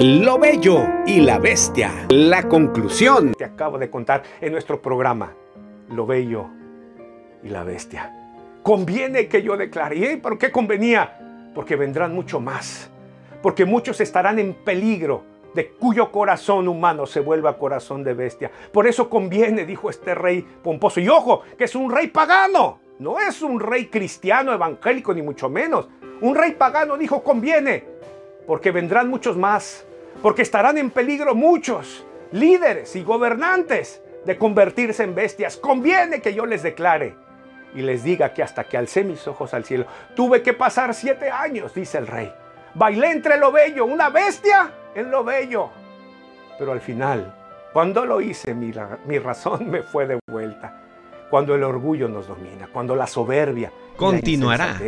Lo bello y la bestia. La conclusión. Te acabo de contar en nuestro programa. Lo bello y la bestia. Conviene que yo declare. ¿Por qué convenía? Porque vendrán mucho más. Porque muchos estarán en peligro de cuyo corazón humano se vuelva corazón de bestia. Por eso conviene, dijo este rey pomposo. Y ojo, que es un rey pagano. No es un rey cristiano, evangélico, ni mucho menos. Un rey pagano dijo, conviene, porque vendrán muchos más, porque estarán en peligro muchos líderes y gobernantes de convertirse en bestias. Conviene que yo les declare y les diga que hasta que alcé mis ojos al cielo, tuve que pasar siete años, dice el rey. Bailé entre lo bello, una bestia en lo bello. Pero al final, cuando lo hice, mi, mi razón me fue de vuelta. Cuando el orgullo nos domina, cuando la soberbia continuará